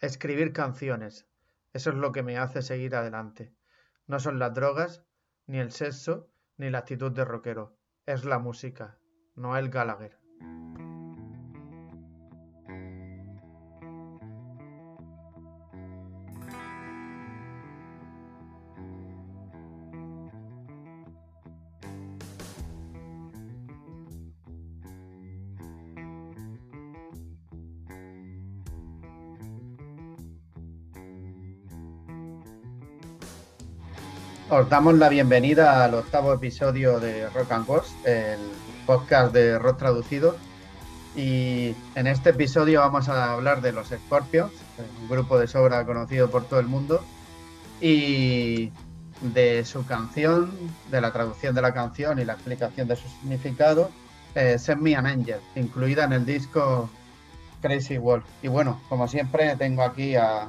Escribir canciones. Eso es lo que me hace seguir adelante. No son las drogas, ni el sexo, ni la actitud de rockero. Es la música. Noel Gallagher. Os damos la bienvenida al octavo episodio de Rock and Wars, el podcast de rock traducido. Y en este episodio vamos a hablar de los Scorpions, un grupo de sobra conocido por todo el mundo, y de su canción, de la traducción de la canción y la explicación de su significado, eh, Send Me an Angel, incluida en el disco Crazy Wolf. Y bueno, como siempre, tengo aquí a,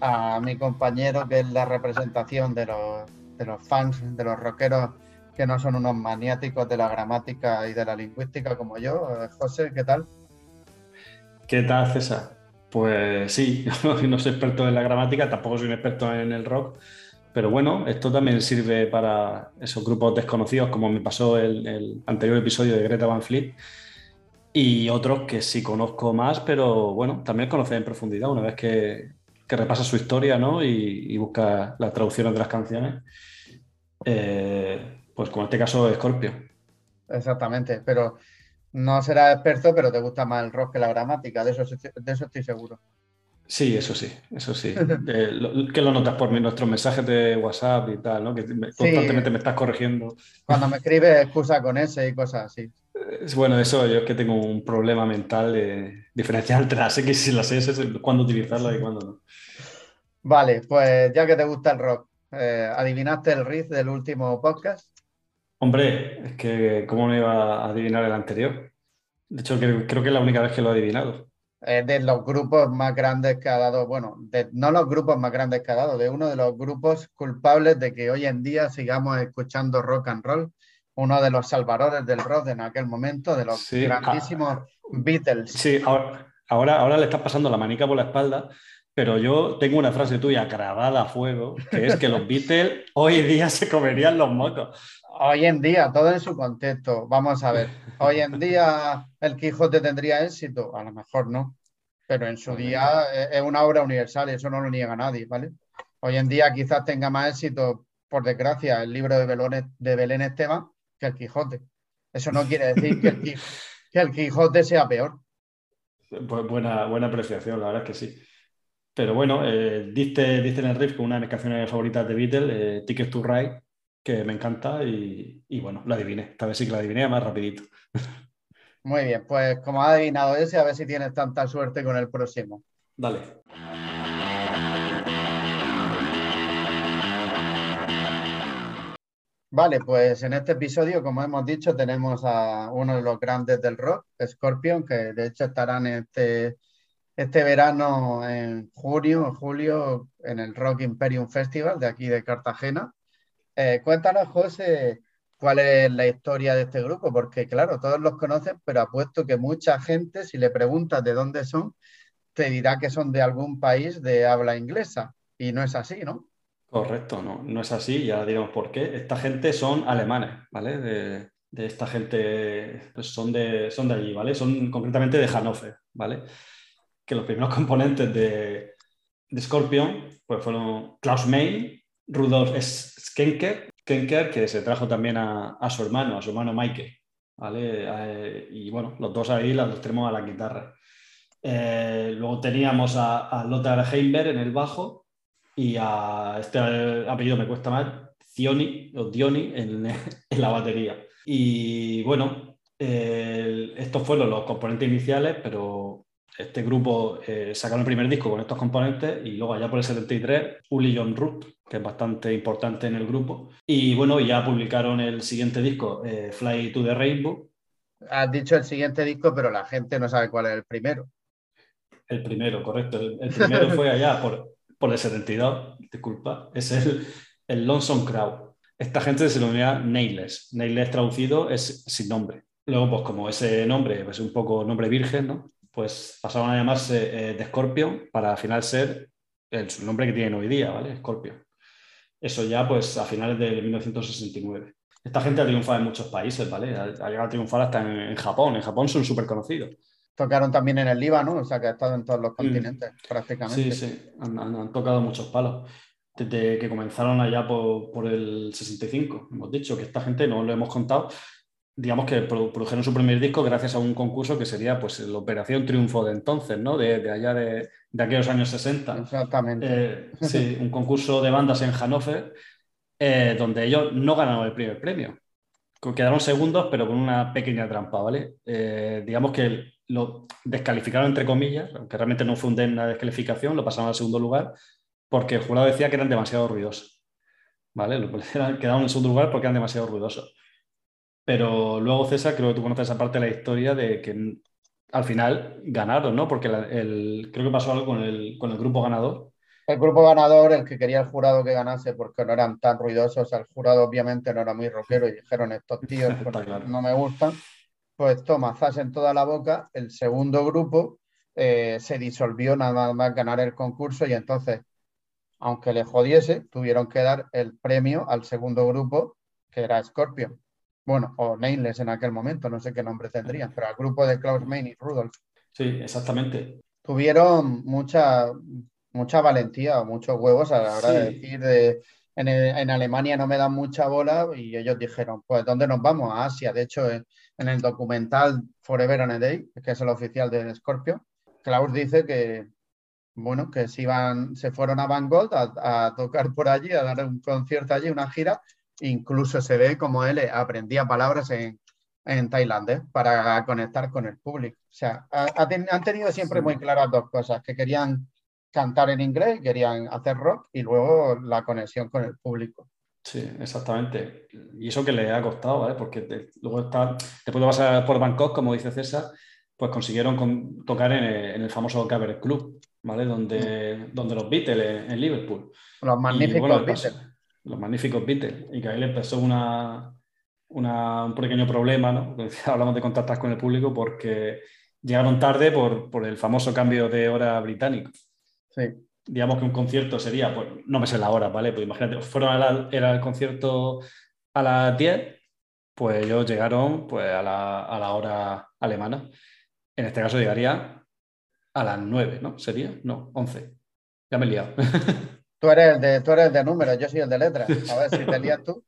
a mi compañero, que es la representación de los, de los fans, de los rockeros que no son unos maniáticos de la gramática y de la lingüística como yo. Eh, José, ¿qué tal? ¿Qué tal, César? Pues sí, no soy experto en la gramática, tampoco soy un experto en el rock, pero bueno, esto también sirve para esos grupos desconocidos, como me pasó el, el anterior episodio de Greta Van Fleet, y otros que sí conozco más, pero bueno, también conocer en profundidad una vez que, que repasa su historia ¿no? y, busca las traducciones de las canciones. Eh, pues como en este caso, Scorpio. Exactamente, pero no serás experto, pero te gusta más el rock que la gramática, de eso, de eso estoy seguro. Sí, eso sí, eso sí. Eh, que lo notas por nuestros mensajes de WhatsApp y tal, ¿no? Que constantemente me estás corrigiendo. Cuando me escribes excusa con ese y cosas así. Bueno, eso yo es que tengo un problema mental de diferenciar entre las X y las S, cuándo utilizarlas y cuándo no. Vale, pues ya que te gusta el rock, eh, ¿adivinaste el riff del último podcast? Hombre, es que ¿cómo me iba a adivinar el anterior? De hecho, creo, que es la única vez que lo he adivinado. de los grupos más grandes que ha dado, bueno, de, no los grupos más grandes que ha dado, de uno de los grupos culpables de que hoy en día sigamos escuchando rock and roll uno de los salvadores del rock en aquel momento, de los grandísimos ah, Beatles. Sí, ahora, ahora, le está pasando la manica por la espalda, pero yo tengo una frase tuya grabada a fuego, que es que los Beatles hoy día se comerían los mocos. Hoy en día, todo en su contexto. Vamos a ver, hoy en día el Quijote tendría éxito, a lo mejor no, pero en su día es una obra universal y eso no lo niega nadie, ¿vale? Hoy en día quizás tenga más éxito, por desgracia, el libro de de Belén Esteban, que el Quijote. Eso no quiere decir que el, Quijote, sea peor. Buena, buena apreciación, la verdad es que sí. Pero bueno, eh, diste, en el riff con una de mis canciones favoritas de Beatles, eh, Ticket to Ride, que me encanta y, bueno, la adiviné. Esta vez sí que la adiviné más rapidito. Muy bien, pues como ha adivinado ese, a ver si tienes tanta suerte con el próximo. Dale. Vale, pues en este episodio, como hemos dicho, tenemos a uno de los grandes del rock, Scorpion, que de hecho estarán este, este verano en junio o julio en el Rock Imperium Festival de aquí de Cartagena. Eh, cuéntanos, José, cuál es la historia de este grupo, porque claro, todos los conocen, pero apuesto que mucha gente, si le preguntas de dónde son, te dirá que son de algún país de habla inglesa, y no es así, ¿no? Correcto, no, no es así, ya diremos por qué. Esta gente son alemanes, ¿vale? De, esta gente, pues son de, son de allí, ¿vale? Son concretamente de Hannover, ¿vale? Que los primeros componentes de, de Scorpion pues fueron Klaus May, Rudolf Schenker, Schenker, que se trajo también a, su hermano, a su hermano Mike, ¿vale? Eh, y bueno, los dos ahí los tenemos a la guitarra. Eh, luego teníamos a, a Lothar Heimberg en el bajo, y a este apellido me cuesta más, Zioni o Dioni en, en la batería. Y bueno, estos fueron los componentes iniciales, pero este grupo eh, sacaron el primer disco con estos componentes y luego allá por el 73, Uli John Root, que es bastante importante en el grupo. Y bueno, ya publicaron el siguiente disco, eh, Fly to the Rainbow. Has dicho el siguiente disco, pero la gente no sabe cuál es el primero. El primero, correcto. el primero fue allá por, por 72, disculpa, es el, el Lonesome Crowd. Esta gente se denomina Nameless. Nameless traducido es sin nombre. Luego, pues como ese nombre es pues, un poco nombre virgen, ¿no? pues pasaron a llamarse The Scorpion para al final ser el nombre que tienen hoy día, ¿vale? Scorpion. Eso ya pues a finales de 1969. Esta gente ha triunfado en muchos países, ¿vale? Ha, llegado a triunfar hasta en, Japón. En Japón son súper conocidos. Tocaron también en el Líbano, o sea que ha estado en todos los continentes prácticamente. Sí, sí, han, tocado muchos palos. Desde que comenzaron allá por, por, el 65, hemos dicho que esta gente, no lo hemos contado, digamos que produjeron su primer disco gracias a un concurso que sería pues la Operación Triunfo de entonces, ¿no? De, allá de, aquellos años 60. Exactamente. Eh, sí, un concurso de bandas en Hannover eh, donde ellos no ganaron el primer premio. Quedaron segundos, pero con una pequeña trampa, ¿vale? Eh, digamos que lo descalificaron entre comillas, aunque realmente no fue una descalificación, lo pasaron al segundo lugar, porque el jurado decía que eran demasiado ruidosos. ¿Vale? Quedaron en segundo lugar porque eran demasiado ruidosos. Pero luego, César, creo que tú conoces esa parte de la historia de que al final ganaron, ¿no? Porque el, creo que pasó algo con el, con el grupo ganador. El grupo ganador, el que quería el jurado que ganase porque no eran tan ruidosos, el jurado obviamente no era muy rockero y dijeron estos tíos pues, no me gustan, pues toma, zas en toda la boca, el segundo grupo eh, se disolvió nada más ganar el concurso y entonces, aunque le jodiese, tuvieron que dar el premio al segundo grupo, que era Scorpion bueno, o Nameless en aquel momento, no sé qué nombre tendrían, pero al grupo de Klaus Main y Rudolf. Sí, exactamente. Tuvieron mucha, mucha valentía, muchos huevos a la hora de decir de, en, Alemania no me dan mucha bola y ellos dijeron, pues ¿dónde nos vamos? A Asia. De hecho, en, el documental Forever and a Day, que es el oficial de Scorpio, Klaus dice que, bueno, que se, iban, se fueron a Van Gogh a, a tocar por allí, a dar un concierto allí, una gira, incluso se ve como él aprendía palabras en, en tailandés para conectar con el público. O sea, han tenido siempre muy claras dos cosas, que querían cantar en inglés, querían hacer rock y luego la conexión con el público. Sí, exactamente. Y eso que le ha costado, ¿vale? Porque luego está, después de pasar por Bangkok, como dice César, pues consiguieron tocar en el, famoso Cabaret Club, ¿vale? Donde, mm. donde los Beatles en, Liverpool. Los magníficos Beatles los magníficos Beatles, y que ahí le empezó una, un pequeño problema, ¿no? hablamos de contactar con el público porque llegaron tarde por, por, el famoso cambio de hora británico. Sí. Digamos que un concierto sería, pues no me sé la hora, ¿vale? Pues imagínate, fueron a la, era el concierto a las 10, pues ellos llegaron pues, a, la, a la hora alemana. En este caso llegaría a las 9, ¿no? ¿Sería? No, 11. Ya me he liado. Tú eres, el de, tú eres de números, yo soy el de letras. A ver si te lías tú.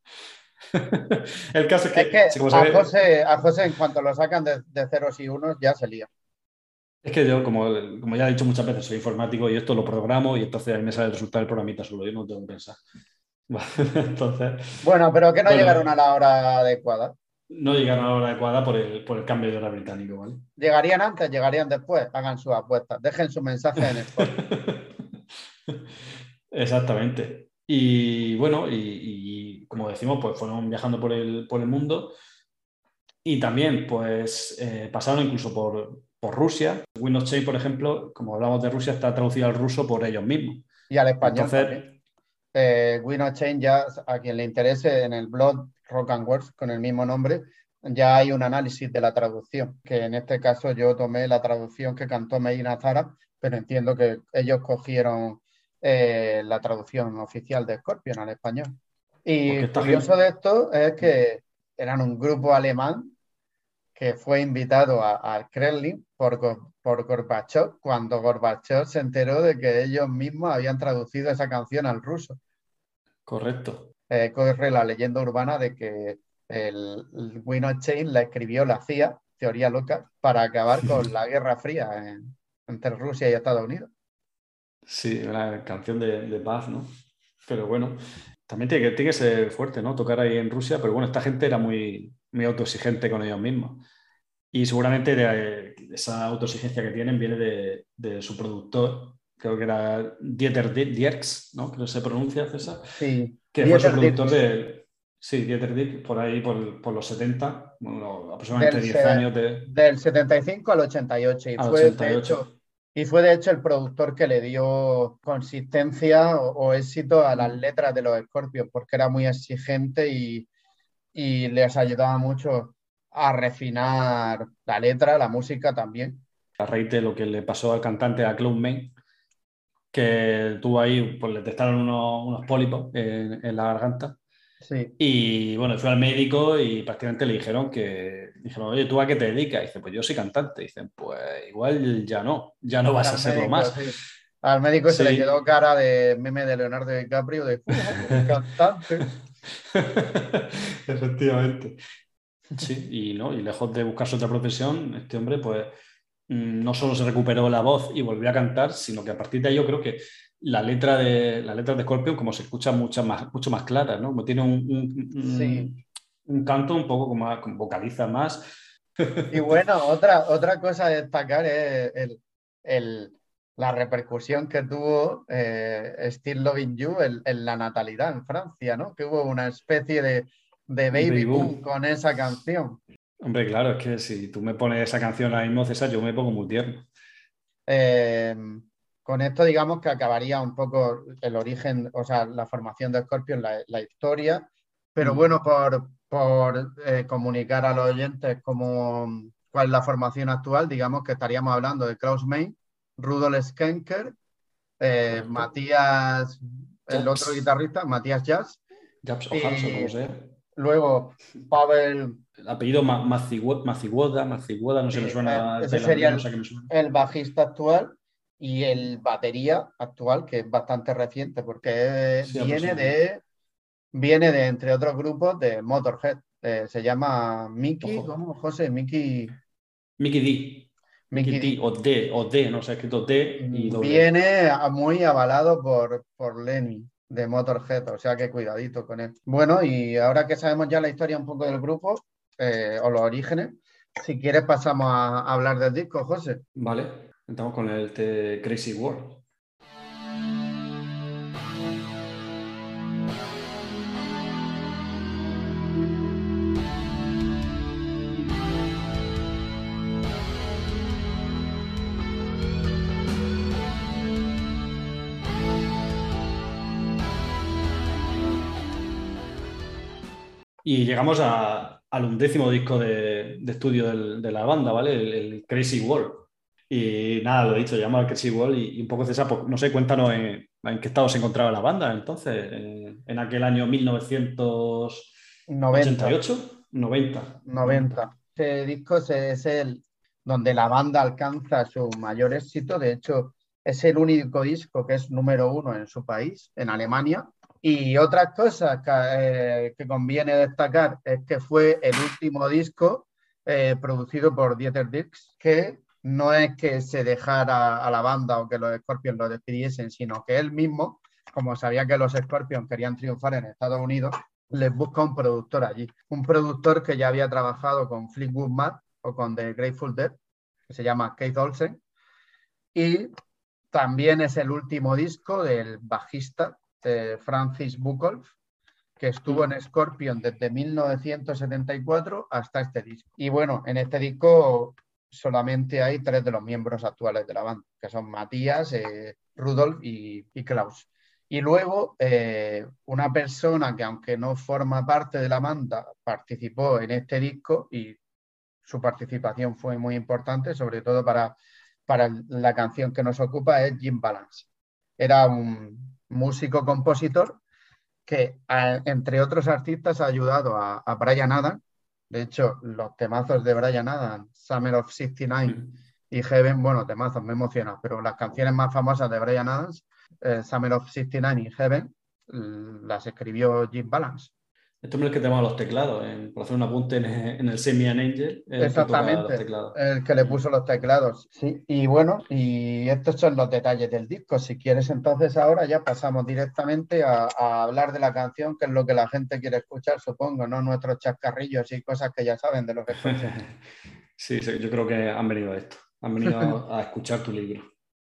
el caso es que, a, José, a, José, en cuanto lo sacan de, ceros y unos, ya se lía. Es que yo, como, como, ya he dicho muchas veces, soy informático y esto lo programo y entonces a mí me sale el resultado del programita solo, yo no tengo que pensar. entonces, bueno, pero que no llegaron a la hora adecuada. No llegaron a la hora adecuada por el, por el cambio de hora británico, ¿vale? Llegarían antes, llegarían después, hagan sus apuestas, dejen su mensaje en el Exactamente. Y bueno, y, como decimos, pues fueron viajando por el, por el mundo y también pues eh, pasaron incluso por, por Rusia. Windows Chain, por ejemplo, como hablamos de Rusia, está traducido al ruso por ellos mismos. Y al español también. Eh, Windows Chain ya, a quien le interese, en el blog Rock and Words, con el mismo nombre, ya hay un análisis de la traducción, que en este caso yo tomé la traducción que cantó Medina Zara, pero entiendo que ellos cogieron eh, la traducción oficial de Scorpion al español. Y curioso de esto es que eran un grupo alemán que fue invitado al Kremlin por, por Gorbachev cuando Gorbachev se enteró de que ellos mismos habían traducido esa canción al ruso. Correcto. Eh, corre la leyenda urbana de que el, el Chain la escribió la CIA, teoría loca, para acabar con la Guerra Fría entre Rusia y Estados Unidos. Sí, una canción de, paz, ¿no? Pero bueno, también tiene que, tiene que ser fuerte, ¿no? Tocar ahí en Rusia, pero bueno, esta gente era muy, muy autoexigente con ellos mismos. Y seguramente de, esa autoexigencia que tienen viene de, su productor, creo que era Dieter Dierks, ¿no? Creo que se pronuncia, César. Sí. Que fue su productor de... Sí, Dieter Dierks, por ahí, por, por los 70, aproximadamente 10 años de... Del 75 al 88. Y fue, 88. Y fue de hecho el productor que le dio consistencia o, éxito a las letras de los Scorpions, porque era muy exigente y, les ayudaba mucho a refinar la letra, la música también. a raíz de lo que le pasó al cantante a Cloud Main, que tuvo ahí, pues le testaron unos, unos pólipos en, en la garganta Sí. Y bueno, fui al médico y prácticamente le dijeron que, dijeron, oye, ¿tú a qué te dedicas? Y dice, pues yo soy cantante. Y dicen, pues igual ya no, ya no vas Al a serlo médico, más. sí. Al médico se le Sí. quedó cara de meme de Leonardo DiCaprio de "Uh, cantante. Efectivamente. Sí, y no, y lejos de buscarse otra profesión, este hombre, pues mm, no solo se recuperó la voz y volvió a cantar, sino que a partir de ahí yo creo que la letra de la letra de Scorpion como se escucha mucho más, mucho más clara, ¿no? Como tiene un, un- un- Sí. un canto un poco como, más- como vocaliza más. Y bueno, otra, otra cosa a destacar es el, el- la repercusión que tuvo eh, Still Loving You en, en la natalidad en Francia, ¿no? Que hubo una especie de, de baby Baby boom boom. con esa canción. Hombre, claro, es que si tú me pones esa canción ahora mismo, César, yo me pongo muy tierno. Eh, con esto, digamos que acabaría un poco el origen, o sea, la formación de Scorpion, la, la historia, pero Mm. bueno, por, por eh, comunicar a los oyentes cómo, cuál es la formación actual, digamos que estaríamos hablando de Klaus May, Rudolf Schenker, eh. Matías, el otro guitarrista, Matías Jazz, Japs luego Pavel, El apellido Ma- Maciwo- Maciguoda, Maciguoda, no sé, me suena. eh, ese sería el- no sé qué me suena. el bajista actual, y el batería actual, que es bastante reciente, porque Sí, viene de, viene de, entre otros grupos, de Motorhead. Eh, se llama Mickey. ¿cómo, José? Mickey, Mickey D. Mickey D. O D, o D, no sé, escrito D y doble. Viene muy avalado por, por Lenny de Motorhead, o sea que cuidadito con él. Bueno, y ahora que sabemos ya la historia un poco del grupo, eh, o los orígenes, si quieres pasamos a, a hablar del disco, José. Vale, entramos con el de Crazy World. Y llegamos a- al undécimo disco de, estudio de la banda, ¿vale? El, Crazy World. Y nada, lo he dicho, llama al Crazy World y, un poco César, pues, no sé, cuéntanos en, qué estado se encontraba la banda entonces, en, aquel año 1988, 90. 90. 90. Este disco es el donde la banda alcanza su mayor éxito. De hecho, es el único disco que es número uno en su país, en Alemania. Y otras cosas que, eh, que conviene destacar es que fue el último disco eh, producido por Dieter Dierks, que no es que se dejara a la banda o que los Scorpions lo despidiesen, sino que él mismo, como sabía que los Scorpions querían triunfar en Estados Unidos, les busca un productor allí. Un productor que ya había trabajado con Fleetwood Mac o con The Grateful Dead, que se llama Keith Olsen. Y también es el último disco del bajista eh, Francis Buchholz, que estuvo en Scorpion desde 1974 hasta este disco. Y bueno, en este disco solamente hay tres de los miembros actuales de la banda, que son Matías, eh, Rudolf y, y Klaus. Y luego, eh, una persona que aunque no forma parte de la banda, participó en este disco y su participación fue muy importante, sobre todo para, para la canción que nos ocupa, es Jim Balance. Era un músico-compositor que, a, entre otros artistas, ha ayudado a, a Brian Adams. De hecho, los temazos de Brian Adams, Summer of 69 y Heaven, bueno, temazos, me emocionan, pero las canciones más famosas de Brian Adams, eh, Summer of 69 y Heaven, las escribió Jim Balance. Hombre es el que tema los teclados, en, por hacer un apunte en, en el Semian Angel. el Exactamente, que los el que le puso los teclados. Sí, y bueno, y estos son los detalles del disco. Si quieres, entonces ahora ya pasamos directamente a, a hablar de la canción, que es lo que la gente quiere escuchar, supongo, ¿no? Nuestros chascarrillos y cosas que ya saben de lo que escuchan. Sí, sí, yo creo que han venido a esto. Han venido a escuchar tu libro.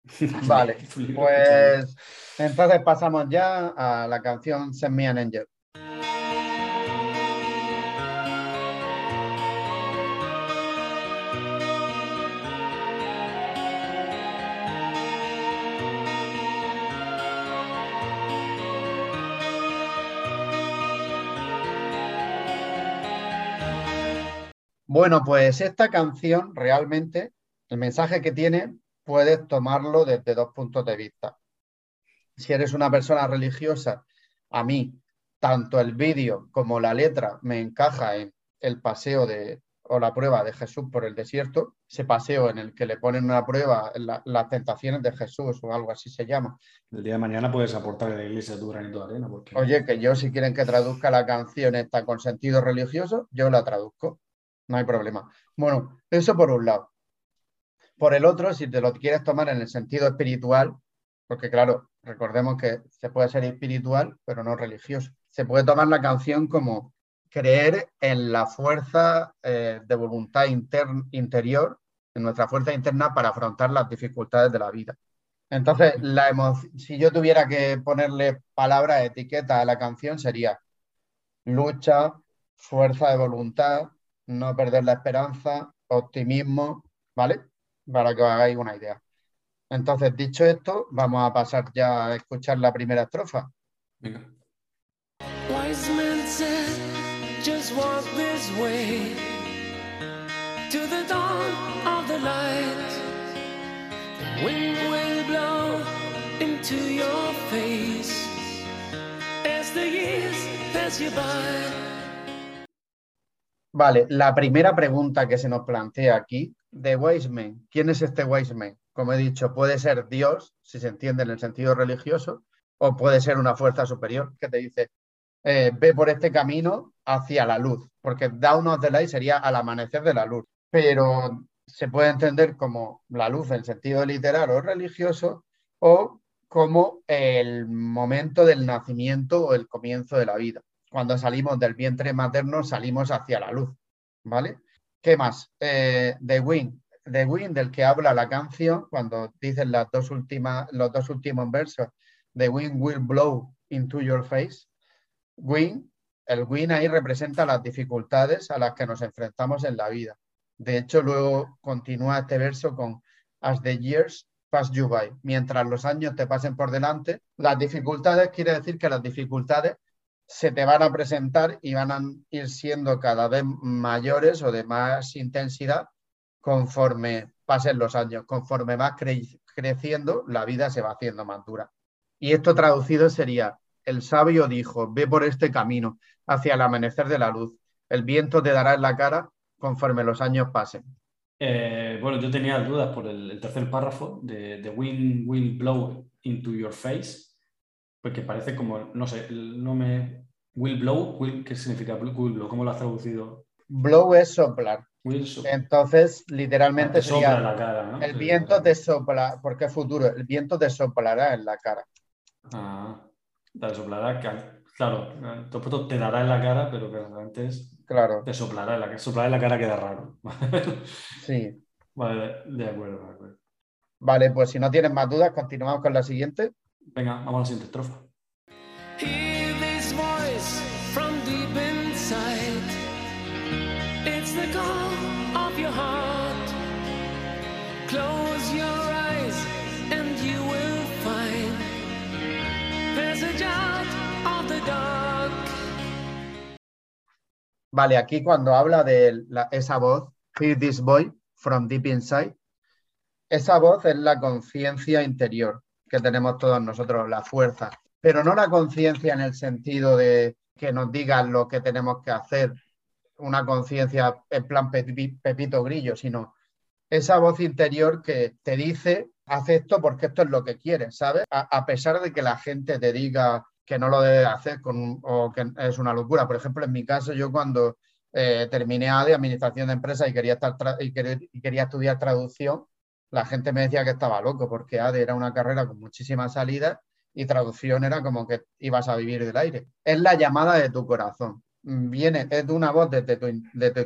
Vale, Tu libro, pues entonces pasamos ya a la canción Send Me an Angel. Bueno, pues esta canción realmente El mensaje que tiene puedes tomarlo desde dos puntos de vista. Si eres una persona religiosa, a mí tanto el vídeo como la letra me encaja en el paseo de, o la prueba de Jesús por el desierto, ese paseo en el que le ponen una prueba las tentaciones de Jesús o algo así se llama. El día de mañana puedes aportar a la iglesia tu granito de arena. Oye, que yo si quieren que traduzca la canción esta con sentido religioso, yo la traduzco, no hay problema. Bueno, eso por un lado. Por el otro, si te lo quieres tomar en el sentido espiritual, porque claro, recordemos que se puede ser espiritual, pero no religioso. Se puede tomar la canción como creer en la fuerza eh, de voluntad interior, en nuestra fuerza interna para afrontar las dificultades de la vida. Entonces, la si yo tuviera que ponerle palabra, etiqueta a la canción, sería lucha, fuerza de voluntad, no perder la esperanza, optimismo, ¿vale? Para que os hagáis una idea. Entonces, dicho esto, vamos a pasar ya a escuchar la primera estrofa. Venga. just walk this way to the dawn of the light. The wind will blow into your face as the years pass you by. Vale, la primera pregunta que se nos plantea aquí, de Wiseman, ¿quién es este Wiseman? Como he dicho, puede ser Dios, si se entiende en el sentido religioso, o puede ser una fuerza superior que te dice, eh, ve por este camino hacia la luz, porque Down of the Light sería al amanecer de la luz, pero se puede entender como la luz en sentido literal o religioso o como el momento del nacimiento o el comienzo de la vida. Cuando salimos del vientre materno salimos hacia la luz, ¿vale? ¿Qué más? Eh, the Wind, The Wind del que habla la canción, cuando dicen las dos últimas, los dos últimos versos, The Wind will blow into your face, Win, el win ahí representa las dificultades a las que nos enfrentamos en la vida. De hecho, luego continúa este verso con As the years pass you by. Mientras los años te pasen por delante, las dificultades quiere decir que las dificultades se te van a presentar y van a ir siendo cada vez mayores o de más intensidad conforme pasen los años. Conforme vas creciendo, la vida se va haciendo más dura. Y esto traducido sería, el sabio dijo, ve por este camino hacia el amanecer de la luz. El viento te dará en la cara conforme los años pasen. Eh, bueno, yo tenía dudas por el, tercer párrafo de The wind will blow into your face, porque parece como, no sé, no me... Will blow, ¿qué significa will blow? ¿Cómo lo has traducido? Blow es soplar. Entonces, literalmente sería la cara, el viento te sopla, porque es futuro, el viento te soplará en la cara. Ah. Te soplará, claro, te dará en la cara, pero que realmente es. Claro. Te soplará en la, soplará en la cara queda raro. sí. Vale, de acuerdo, de acuerdo. Vale, pues si no tienes más dudas, continuamos con la siguiente. Venga, vamos a la siguiente estrofa. Hear this voice from deep inside. It's the call of your heart. Close your eyes and you will find Vale, aquí cuando habla de esa voz, Hear this boy from deep inside, esa voz es la conciencia interior que tenemos todos nosotros, la fuerza, pero no la conciencia en el sentido de que nos digan lo que tenemos que hacer, una conciencia en plan pepito grillo, sino esa voz interior que te dice, haz esto porque esto es lo que quieres, ¿sabes? A, pesar de que la gente te diga que no lo debe hacer con, o que es una locura. Por ejemplo, en mi caso, yo cuando eh, terminé de Administración de Empresas y quería, estar y, quería, estudiar traducción, la gente me decía que estaba loco porque ADE era una carrera con muchísimas salidas y traducción era como que ibas a vivir del aire. Es la llamada de tu corazón viene, es de una voz desde tu,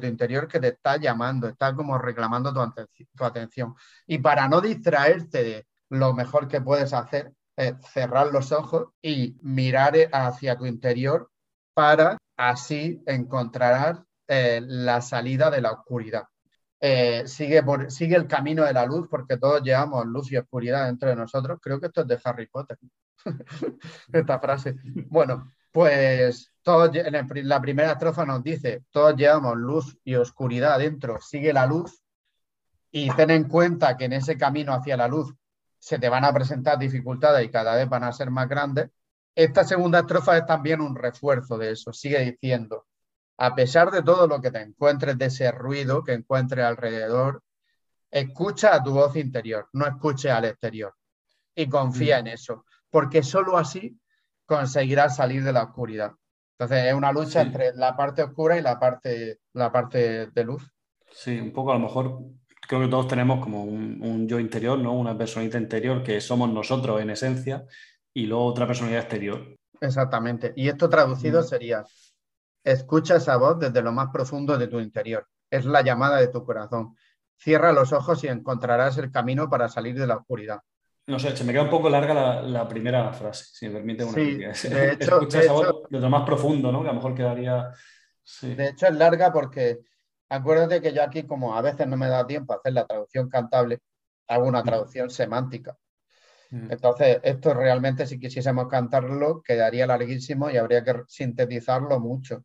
interior que te está llamando, está como reclamando tu, atención. Y para no distraerte lo mejor que puedes hacer es cerrar los ojos y mirar hacia tu interior para así encontrar eh, la salida de la oscuridad. Eh, sigue, por, sigue el camino de la luz porque todos llevamos luz y oscuridad dentro de nosotros. Creo que esto es de Harry Potter, esta frase. Bueno, pues todos, la primera estrofa nos dice, todos llevamos luz y oscuridad dentro, sigue la luz y ten en cuenta que en ese camino hacia la luz se te van a presentar dificultades y cada vez van a ser más grandes, esta segunda estrofa es también un refuerzo de eso. Sigue diciendo, a pesar de todo lo que te encuentres de ese ruido que encuentres alrededor, escucha a tu voz interior, no escuche al exterior. Y confía mm. en eso, porque solo así conseguirás salir de la oscuridad. Entonces es una lucha entre la parte oscura y la parte, la parte de luz. Sí, un poco a lo mejor creo que todos tenemos como un, yo interior, ¿no? Una personita interior que somos nosotros en esencia y luego otra personalidad exterior. Exactamente. Y esto traducido mm. sería, escucha esa voz desde lo más profundo de tu interior. Es la llamada de tu corazón. Cierra los ojos y encontrarás el camino para salir de la oscuridad. No sé, se me queda un poco larga la, primera frase, si me permite una sí, de hecho, Escucha esa voz desde lo más profundo, ¿no? Que a lo mejor quedaría... De hecho, es larga porque Acuérdate que yo aquí, como a veces no me da tiempo a hacer la traducción cantable, hago una mm. traducción semántica. Mm. Entonces, esto realmente, si quisiésemos cantarlo, quedaría larguísimo y habría que sintetizarlo mucho.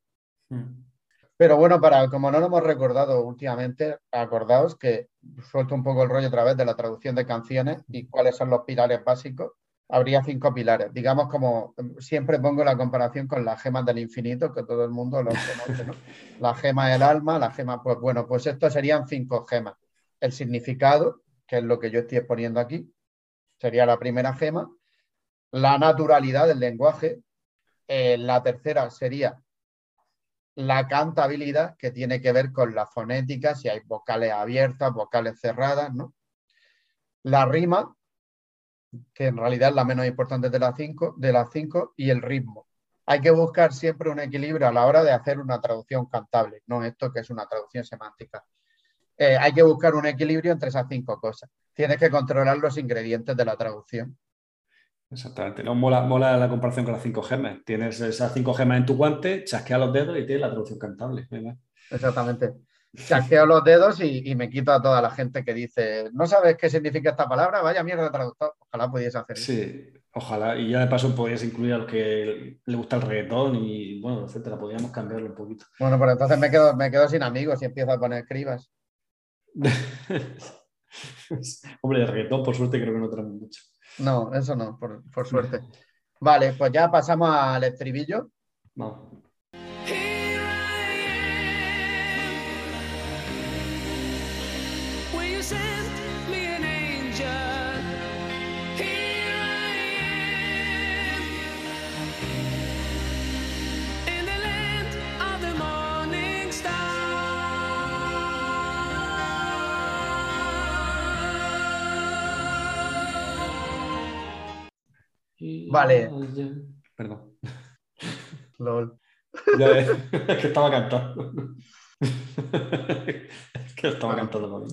Pero bueno, para como no lo hemos recordado últimamente, acordaos que suelto un poco el rollo a través de la traducción de canciones y cuáles son los pilares básicos habría cinco pilares. Digamos como siempre pongo la comparación con las gemas del infinito, que todo el mundo lo conoce, ¿no? La gema del alma, la gema, pues bueno, pues estos serían cinco gemas. El significado, que es lo que yo estoy exponiendo aquí, sería la primera gema. La naturalidad del lenguaje. Eh, la tercera sería la cantabilidad, que tiene que ver con la fonética, si hay vocales abiertas, vocales cerradas, ¿no? La rima, que en realidad es la menos importante de las cinco, de las cinco, y el ritmo. Hay que buscar siempre un equilibrio a la hora de hacer una traducción cantable, no esto que es una traducción semántica. Eh, hay que buscar un equilibrio entre esas cinco cosas. Tienes que controlar los ingredientes de la traducción. Exactamente. No, mola, mola la comparación con las cinco gemas. Tienes esas cinco gemas en tu guante, chasquea los dedos y tienes la traducción cantable. Exactamente chasqueo los dedos y, me quito a toda la gente que dice, ¿no sabes qué significa esta palabra? Vaya mierda de traductor. Ojalá pudiese hacer eso. Sí, ojalá. Y ya de paso podías incluir a los que le gusta el reggaetón y, bueno, etcétera. Podríamos cambiarlo un poquito. Bueno, pero entonces me quedo, me quedo sin amigos y empiezo a poner escribas. Hombre, el reggaetón, por suerte, creo que no tenemos mucho. No, eso no, por, por suerte. Vale, pues ya pasamos al estribillo. No. Vale. Perdón. LOL. es que estaba cantando. es que estaba cantando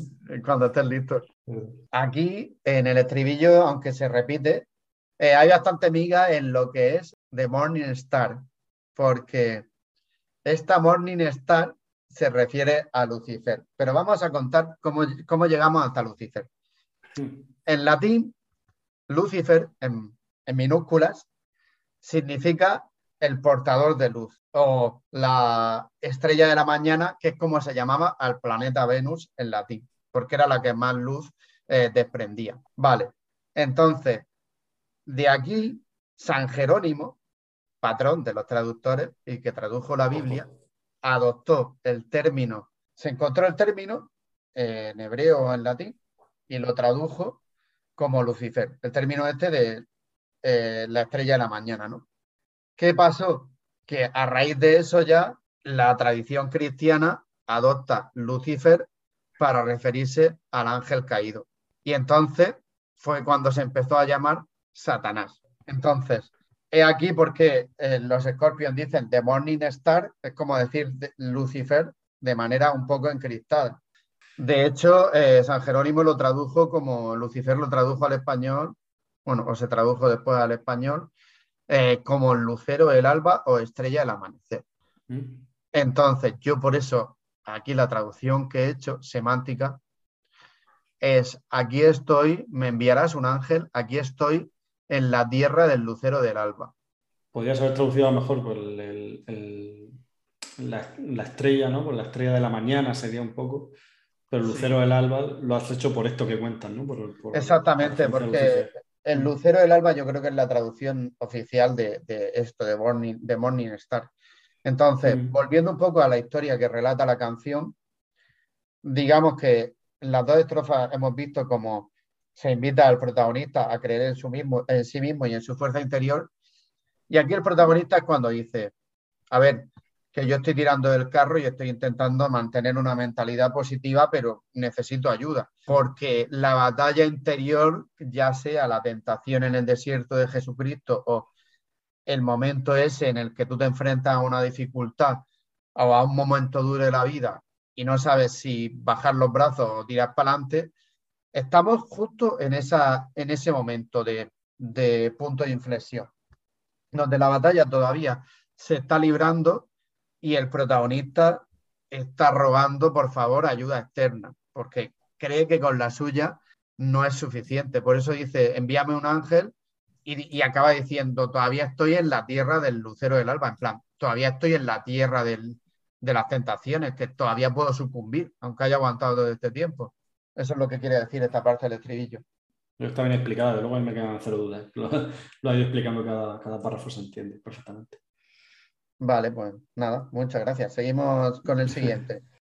Cuando estés listo. Aquí, en el estribillo, aunque se repite, eh, hay bastante miga en lo que es The Morning Star, porque esta Morning Star se refiere a Lucifer. Pero vamos a contar cómo, cómo llegamos hasta Lucifer. En latín, Lucifer, en en minúsculas, significa el portador de luz o la estrella de la mañana, que es como se llamaba al planeta Venus en latín, porque era la que más luz eh, desprendía. Vale, entonces, de aquí, San Jerónimo, patrón de los traductores y que tradujo la Biblia, adoptó el término, se encontró el término eh, en hebreo o en latín y lo tradujo como Lucifer, el término este de eh, la estrella de la mañana, ¿no? ¿Qué pasó? Que a raíz de eso ya la tradición cristiana adopta Lucifer para referirse al ángel caído. Y entonces fue cuando se empezó a llamar Satanás. Entonces, he aquí porque eh, los Scorpions dicen The Morning Star, es como decir Lucifer de manera un poco encristada. De hecho, eh, San Jerónimo lo tradujo como Lucifer lo tradujo al español bueno, o se tradujo después al español eh, como lucero del alba o estrella del amanecer. Mm. Entonces, yo por eso, aquí la traducción que he hecho, semántica, es, aquí estoy, me enviarás un ángel, aquí estoy en la tierra del lucero del alba. Podrías haber traducido a lo mejor por la, estrella, ¿no? Por la estrella de la mañana sería un poco. Pero el Lucero del Alba lo has hecho por esto que cuentan, ¿no? Exactamente, porque el Lucero del Alba yo creo que es la traducción oficial de, esto, de Morning, de Morning Star. Entonces, mm. volviendo un poco a la historia que relata la canción, digamos que en las dos estrofas hemos visto cómo se invita al protagonista a creer en, su mismo, en sí mismo y en su fuerza interior. Y aquí el protagonista es cuando dice, a ver, que yo estoy tirando del carro y estoy intentando mantener una mentalidad positiva, pero necesito ayuda, porque la batalla interior, ya sea la tentación en el desierto de Jesucristo o el momento ese en el que tú te enfrentas a una dificultad o a un momento duro de la vida y no sabes si bajar los brazos o tirar para adelante, estamos justo en, esa, en ese momento de, de punto de inflexión, donde la batalla todavía se está librando y el protagonista está rogando, por favor, ayuda externa, porque cree que con la suya no es suficiente. Por eso dice, envíame un ángel y, acaba diciendo, todavía estoy en la tierra del lucero del alba, en plan, todavía estoy en la tierra de las tentaciones, que todavía puedo sucumbir, aunque haya aguantado todo este tiempo. Eso es lo que quiere decir esta parte del estribillo. Está bien explicado, luego me quedan cero dudas. Lo, lo ha ido explicando cada, cada párrafo, se entiende perfectamente. Vale, pues nada, muchas gracias. Seguimos con el siguiente.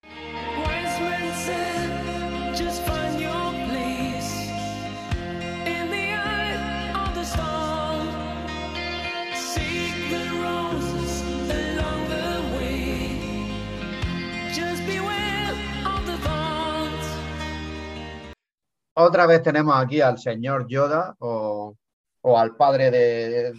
Otra vez tenemos aquí al señor Yoda o, o al padre de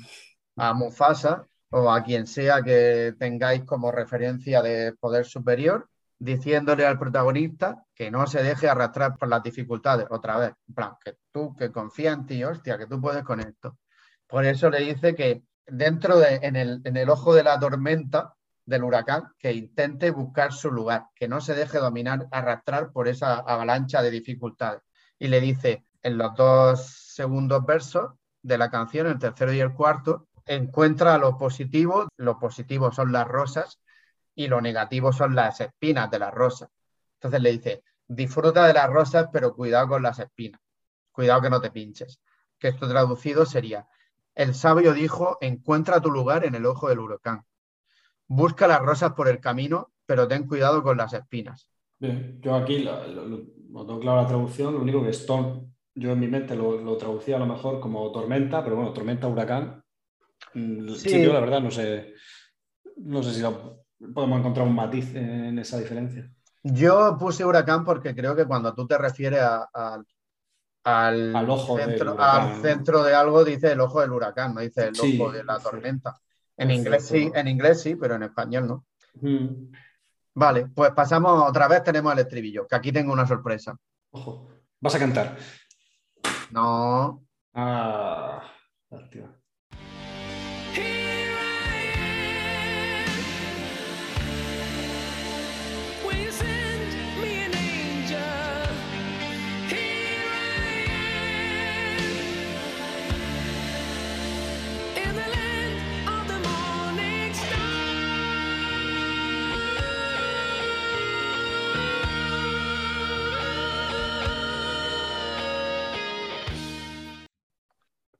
a Mufasa, o a quien sea que tengáis como referencia de poder superior, diciéndole al protagonista que no se deje arrastrar por las dificultades, otra vez, en que tú, que confía en ti, hostia, que tú puedes con esto. Por eso le dice que dentro de, en el, en el ojo de la tormenta del huracán, que intente buscar su lugar, que no se deje dominar, arrastrar por esa avalancha de dificultades. Y le dice en los dos segundos versos de la canción, el tercero y el cuarto, encuentra lo positivo, lo positivo son las rosas y lo negativo son las espinas de las rosas. Entonces le dice, disfruta de las rosas, pero cuidado con las espinas, cuidado que no te pinches. Que esto traducido sería, el sabio dijo, encuentra tu lugar en el ojo del huracán. Busca las rosas por el camino, pero ten cuidado con las espinas. Yo aquí lo, tengo claro la traducción, lo único que Storm, yo en mi mente lo, lo traducía a lo mejor como tormenta, pero bueno, tormenta, huracán, Mm, sí. yo la verdad no sé, no sé si podemos encontrar un matiz en esa diferencia. Yo puse huracán porque creo que cuando tú te refieres al, al, ojo centro, al centro de algo, dice el ojo del huracán, no dice el ojo de la tormenta. En inglés, sí, en inglés sí, pero en español no. Mm. Vale, pues pasamos otra vez, tenemos el estribillo, que aquí tengo una sorpresa. Ojo, ¿vas a cantar? No. Ah,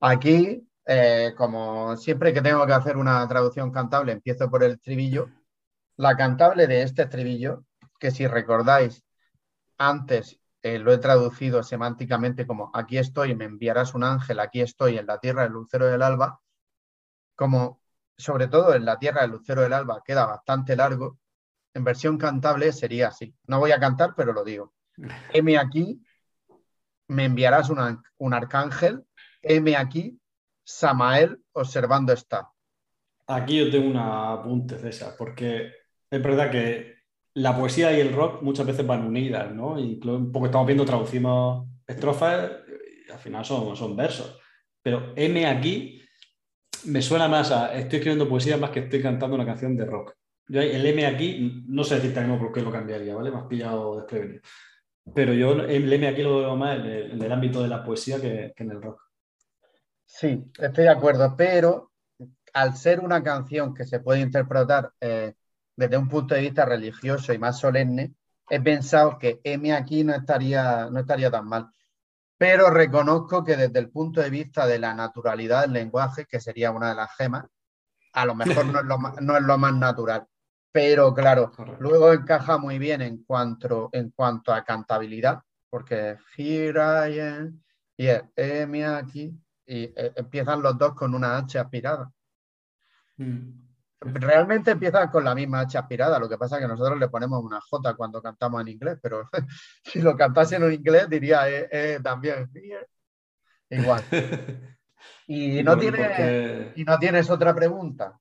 Aquí, eh, como siempre que tengo que hacer una traducción cantable, empiezo por el estribillo. La cantable de este estribillo, que si recordáis, antes eh, lo he traducido semánticamente como aquí estoy, me enviarás un ángel, aquí estoy en la tierra del lucero del alba, como sobre todo en la tierra del lucero del alba queda bastante largo, en versión cantable sería así. No voy a cantar, pero lo digo. Heme aquí, me enviarás un arcángel, M aquí, Samael observando está. Aquí yo tengo una apunte, César, porque es verdad que la poesía y el rock muchas veces van unidas, ¿no? Y un poco estamos viendo, traducimos estrofas y al final son, son versos. Pero M aquí me suena más a estoy escribiendo poesía más que estoy cantando una canción de rock. El M aquí, no sé decirte mismo por qué lo cambiaría, ¿vale? Me has pillado desprevenido. Pero yo el M aquí lo veo más en el, ámbito de la poesía que en el rock. Sí, estoy de acuerdo, pero al ser una canción que se puede interpretar eh, desde un punto de vista religioso y más solemne, he pensado que M aquí no estaría, no estaría tan mal. Pero reconozco que desde el punto de vista de la naturalidad del lenguaje, que sería una de las gemas, a lo mejor no es lo más, no es lo más natural. Pero claro, luego encaja muy bien en cuanto, en cuanto a cantabilidad, porque here I am, y es M aquí, y eh, empiezan los dos con una H aspirada. Mm. Realmente empiezan con la misma H aspirada, lo que pasa es que nosotros le ponemos una J cuando cantamos en inglés, pero si lo cantase en inglés diría eh, eh, también igual. Y no, tiene, y no tienes otra pregunta.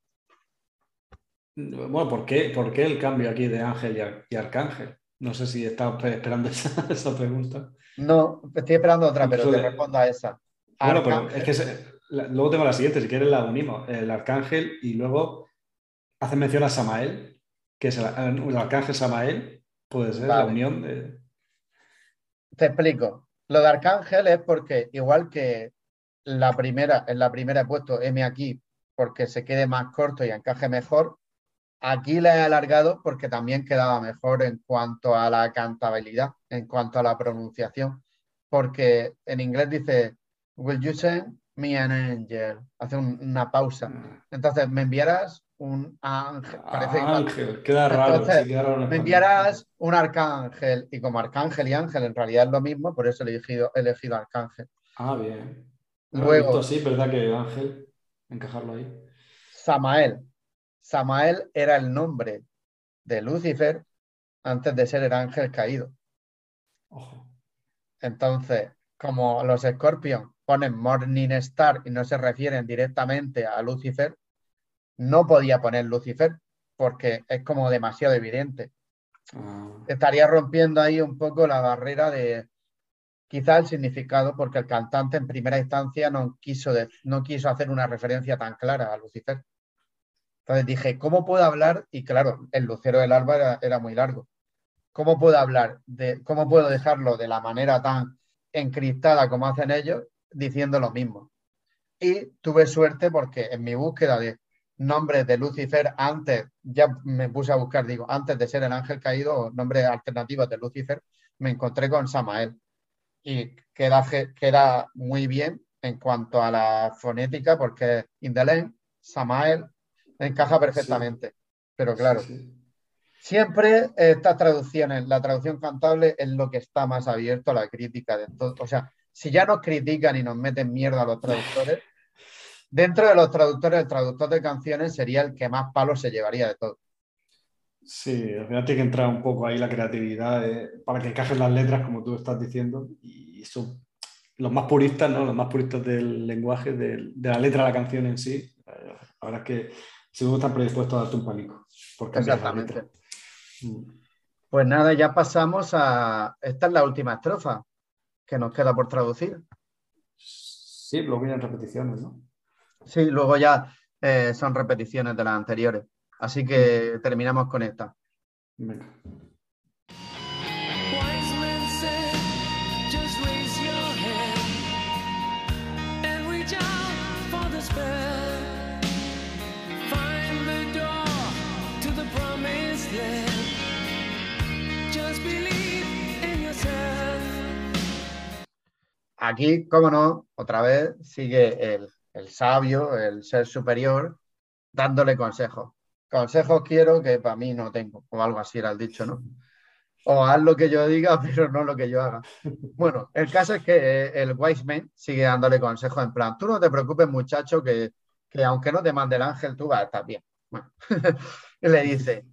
Bueno, ¿por qué, ¿por qué el cambio aquí de ángel y, arcángel? No sé si estás esperando esa, pregunta. No, estoy esperando otra, pero te respondo a esa. Bueno, pero es que luego tengo la siguiente, si quieres la unimos. El arcángel y luego hace mención a Samael, que es el, arcángel Samael, puede ser la unión de... Te explico. Lo de arcángel es porque, igual que la primera, en la primera he puesto M aquí porque se quede más corto y encaje mejor, aquí le he alargado porque también quedaba mejor en cuanto a la cantabilidad, en cuanto a la pronunciación, porque en inglés dice, will you send me an angel? Hace una pausa. Mm. Entonces, ¿me enviarás un ángel. Parece ángel, queda raro. me enviarás un arcángel y como arcángel y ángel en realidad es lo mismo, por eso he elegido, elegido arcángel. Ah, bien. Luego, sí, verdad que ángel, encajarlo ahí. Samael. Samael era el nombre de Lucifer antes de ser el ángel caído. Ojo. Entonces, como los escorpios ponen Morning Star y no se refieren directamente a Lucifer, no podía poner Lucifer porque es como demasiado evidente. Ah. Estaría rompiendo ahí un poco la barrera de quizá el significado porque el cantante en primera instancia no quiso, no quiso hacer una referencia tan clara a Lucifer. Entonces dije, ¿cómo puedo hablar? Y claro, el lucero del alba era, era muy largo. ¿Cómo puedo hablar? De, ¿Cómo puedo dejarlo de la manera tan encriptada como hacen ellos diciendo lo mismo? Y tuve suerte porque en mi búsqueda de nombres de Lucifer antes, ya me puse a buscar, digo, antes de ser el ángel caído, nombres alternativos de Lucifer, me encontré con Samael. Y queda, queda muy bien en cuanto a la fonética, porque Indelen, Samael, encaja perfectamente. Pero claro, siempre estas traducciones, la traducción cantable es lo que está más abierto a la crítica de todo. O sea, si ya nos critican y nos meten mierda a los traductores, Dentro de los traductores, el traductor de canciones sería el que más palos se llevaría de todo. Sí, al final tiene que entrar un poco ahí la creatividad eh, para que encajen las letras, como tú estás diciendo. Y son los más puristas, ¿no? Los más puristas del lenguaje, de, la letra de la canción en sí. Eh, ahora es que seguro están predispuestos a darte un pánico. Exactamente. Mm. Pues nada, ya pasamos a. Esta es la última estrofa que nos queda por traducir. Sí, luego vienen repeticiones, ¿no? Sí, luego ya eh, son repeticiones de las anteriores. Así que terminamos con esta. Aquí, cómo no, otra vez sigue el sabio, el ser superior, dándole consejos. Consejos quiero que para mí no tengo, o algo así era el dicho, ¿no? O haz lo que yo diga, pero no lo que yo haga. Bueno, el caso es que eh, el wise man sigue dándole consejos en plan, tú no te preocupes muchacho, que, aunque no te mande el ángel, tú vas a estar bien. y le dice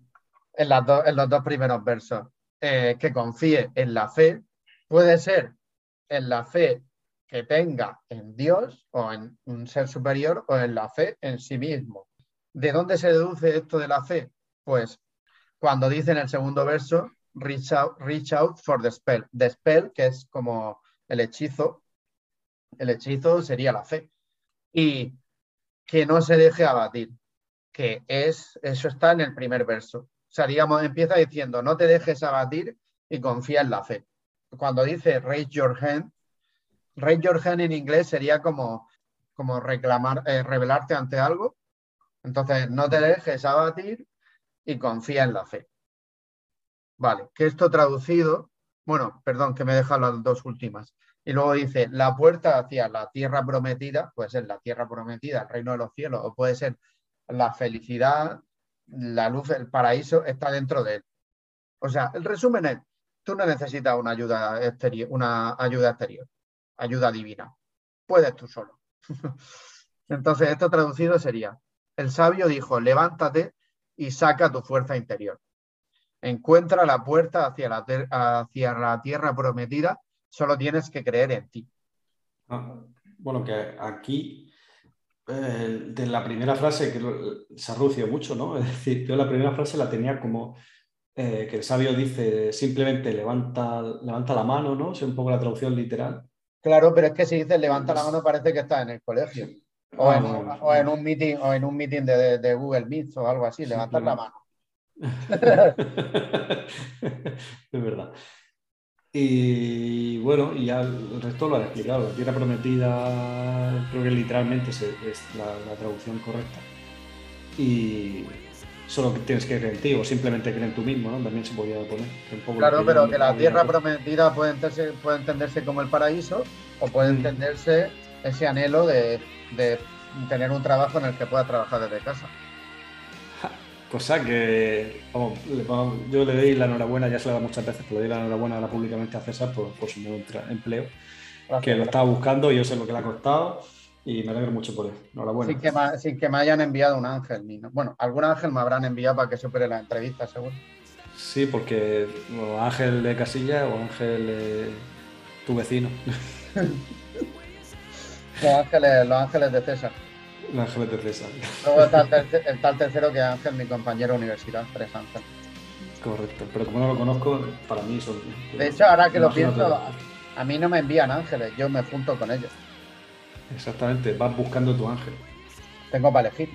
en, en, los dos primeros versos, eh, que confíe en la fe, puede ser en la fe que tenga en Dios o en un ser superior o en la fe en sí mismo. ¿De dónde se deduce esto de la fe? Pues cuando dice en el segundo verso, reach out, reach out for the spell. The spell, que es como el hechizo, el hechizo sería la fe. Y que no se deje abatir, que es, eso está en el primer verso. O empieza diciendo, no te dejes abatir y confía en la fe. Cuando dice raise your hand, Raise your hand en inglés sería como, como reclamar, eh, revelarte ante algo. Entonces, no te dejes abatir y confía en la fe. Vale, que esto traducido, bueno, perdón, que me deja las dos últimas. Y luego dice, la puerta hacia la tierra prometida, puede ser la tierra prometida, el reino de los cielos, o puede ser la felicidad, la luz, el paraíso, está dentro de él. O sea, el resumen es, tú no necesitas una ayuda exterior, una ayuda exterior, ayuda divina. Puedes tú solo. Entonces, esto traducido sería, el sabio dijo, levántate y saca tu fuerza interior. Encuentra la puerta hacia la, hacia la tierra prometida, solo tienes que creer en ti. Ah, bueno, que aquí, eh, de la primera frase, que se arrució mucho, ¿no? Es decir, yo la primera frase la tenía como eh, que el sabio dice simplemente levanta, levanta la mano, ¿no? Es un poco la traducción literal. Claro, pero es que si dices levanta la mano parece que está en el colegio. O, ah, en, un meeting, o en un meeting de, Google Meet o algo así, levantar la mano. es verdad. Y bueno, y ya el resto lo ha explicado. La tierra prometida, creo que literalmente es, la, traducción correcta. Y solo tienes que creer en ti o simplemente creer en tú mismo, ¿no? También se podía poner. claro, pero que la tierra prometida puede entenderse, puede entenderse como el paraíso o puede mm. entenderse ese anhelo de tener un trabajo en el que pueda trabajar desde casa. Cosa que yo le doy la enhorabuena, ya se he dado muchas veces, pero le doy la enhorabuena públicamente a César por, su nuevo empleo, que lo estaba buscando, y yo sé lo que le ha costado y me alegro mucho por él. Enhorabuena. Sin que, me, sin que me hayan enviado un ángel. Ni, bueno, algún ángel me habrán enviado para que supere la entrevista, seguro. Sí, porque Ángel de Casilla o Ángel tu vecino. los, ángeles, los ángeles de César. Ángeles de César. Luego está el, tal tercero que Ángel, mi compañero de universidad, tres Ángel. Correcto, pero como no lo conozco, para mí son. De hecho, ahora que lo pienso, a mí no me envían ángeles, yo me junto con ellos. Exactamente, vas buscando tu ángel. Tengo para elegir.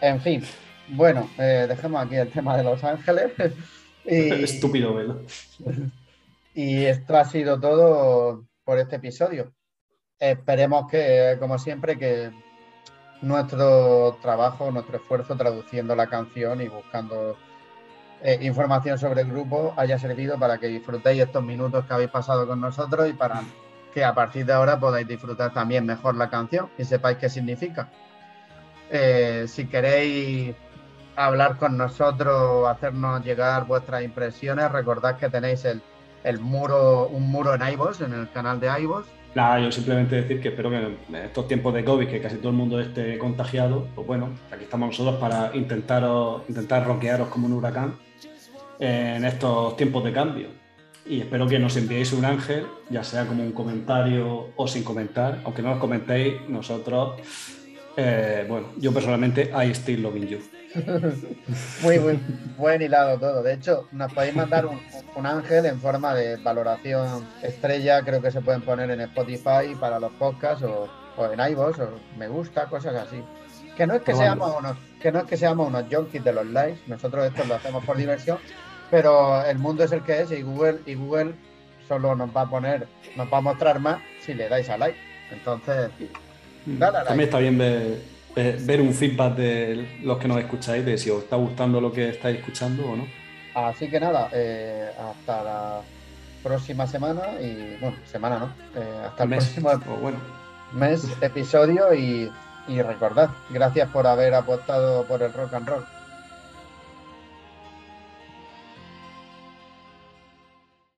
En fin, bueno, eh, dejemos aquí el tema de los ángeles. Estúpido velo. y esto ha sido todo por este episodio. Esperemos que, como siempre, que nuestro trabajo, nuestro esfuerzo traduciendo la canción y buscando eh, información sobre el grupo haya servido para que disfrutéis estos minutos que habéis pasado con nosotros y para que a partir de ahora podáis disfrutar también mejor la canción y sepáis qué significa. Eh, si queréis hablar con nosotros, hacernos llegar vuestras impresiones, recordad que tenéis el, el muro, un muro en iVoox, en el canal de iVoox, Nada, yo simplemente decir que espero que en estos tiempos de COVID, que casi todo el mundo esté contagiado, pues bueno, aquí estamos nosotros para intentaros, intentar roquearos como un huracán en estos tiempos de cambio. Y espero que nos enviéis un ángel, ya sea como un comentario o sin comentar, aunque no os comentéis, nosotros, eh, bueno, yo personalmente, I still loving you. muy, muy buen hilado todo. De hecho, nos podéis mandar un, ángel en forma de valoración estrella, creo que se pueden poner en Spotify para los podcasts o, en iVoox o me gusta, cosas así. Que no es que seamos unos, que no es que seamos unos junkies de los likes, nosotros esto lo hacemos por diversión, pero el mundo es el que es y Google y Google solo nos va a poner, nos va a mostrar más si le dais a like. Entonces, mm. También está bien ver ver un feedback de los que nos escucháis, de si os está gustando lo que estáis escuchando o no. Así que nada, eh, hasta la próxima semana y bueno, semana no, eh, hasta el próximo bueno. mes, episodio y, y recordad, gracias por haber apostado por el rock and roll.